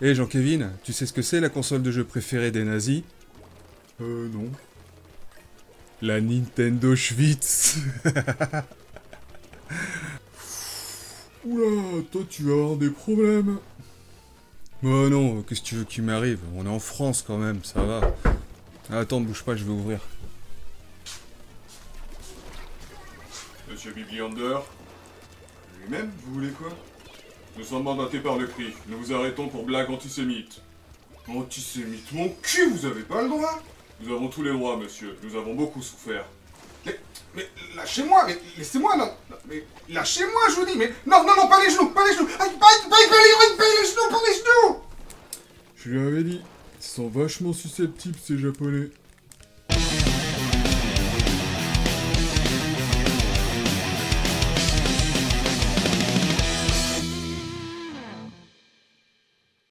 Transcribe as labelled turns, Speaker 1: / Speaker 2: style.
Speaker 1: Hé Jean-Kévin, tu sais ce que c'est la console de jeu préférée des nazis?
Speaker 2: Euh, non.
Speaker 1: La Nintendo Schwitz
Speaker 2: Oula, toi tu vas avoir des problèmes.
Speaker 1: Oh non, qu'est-ce que tu veux qu'il m'arrive? On est en France quand même, ça va. Attends, bouge pas, je vais ouvrir.
Speaker 2: Monsieur Bibliander? Lui-même, vous voulez quoi? Nous sommes mandatés par le CRI. Nous vous arrêtons pour blague antisémite. Antisémite Mon cul, vous avez pas le droit Nous avons tous les droits, monsieur. Nous avons beaucoup souffert.
Speaker 3: Mais, mais lâchez-moi, mais laissez-moi, non, mais lâchez-moi, je vous dis, mais non, non, non, pas les genoux, pas les genoux, aïe, pas, pas, pas, les, pas les genoux, pas les genoux
Speaker 2: Je lui avais dit, ils sont vachement susceptibles ces japonais.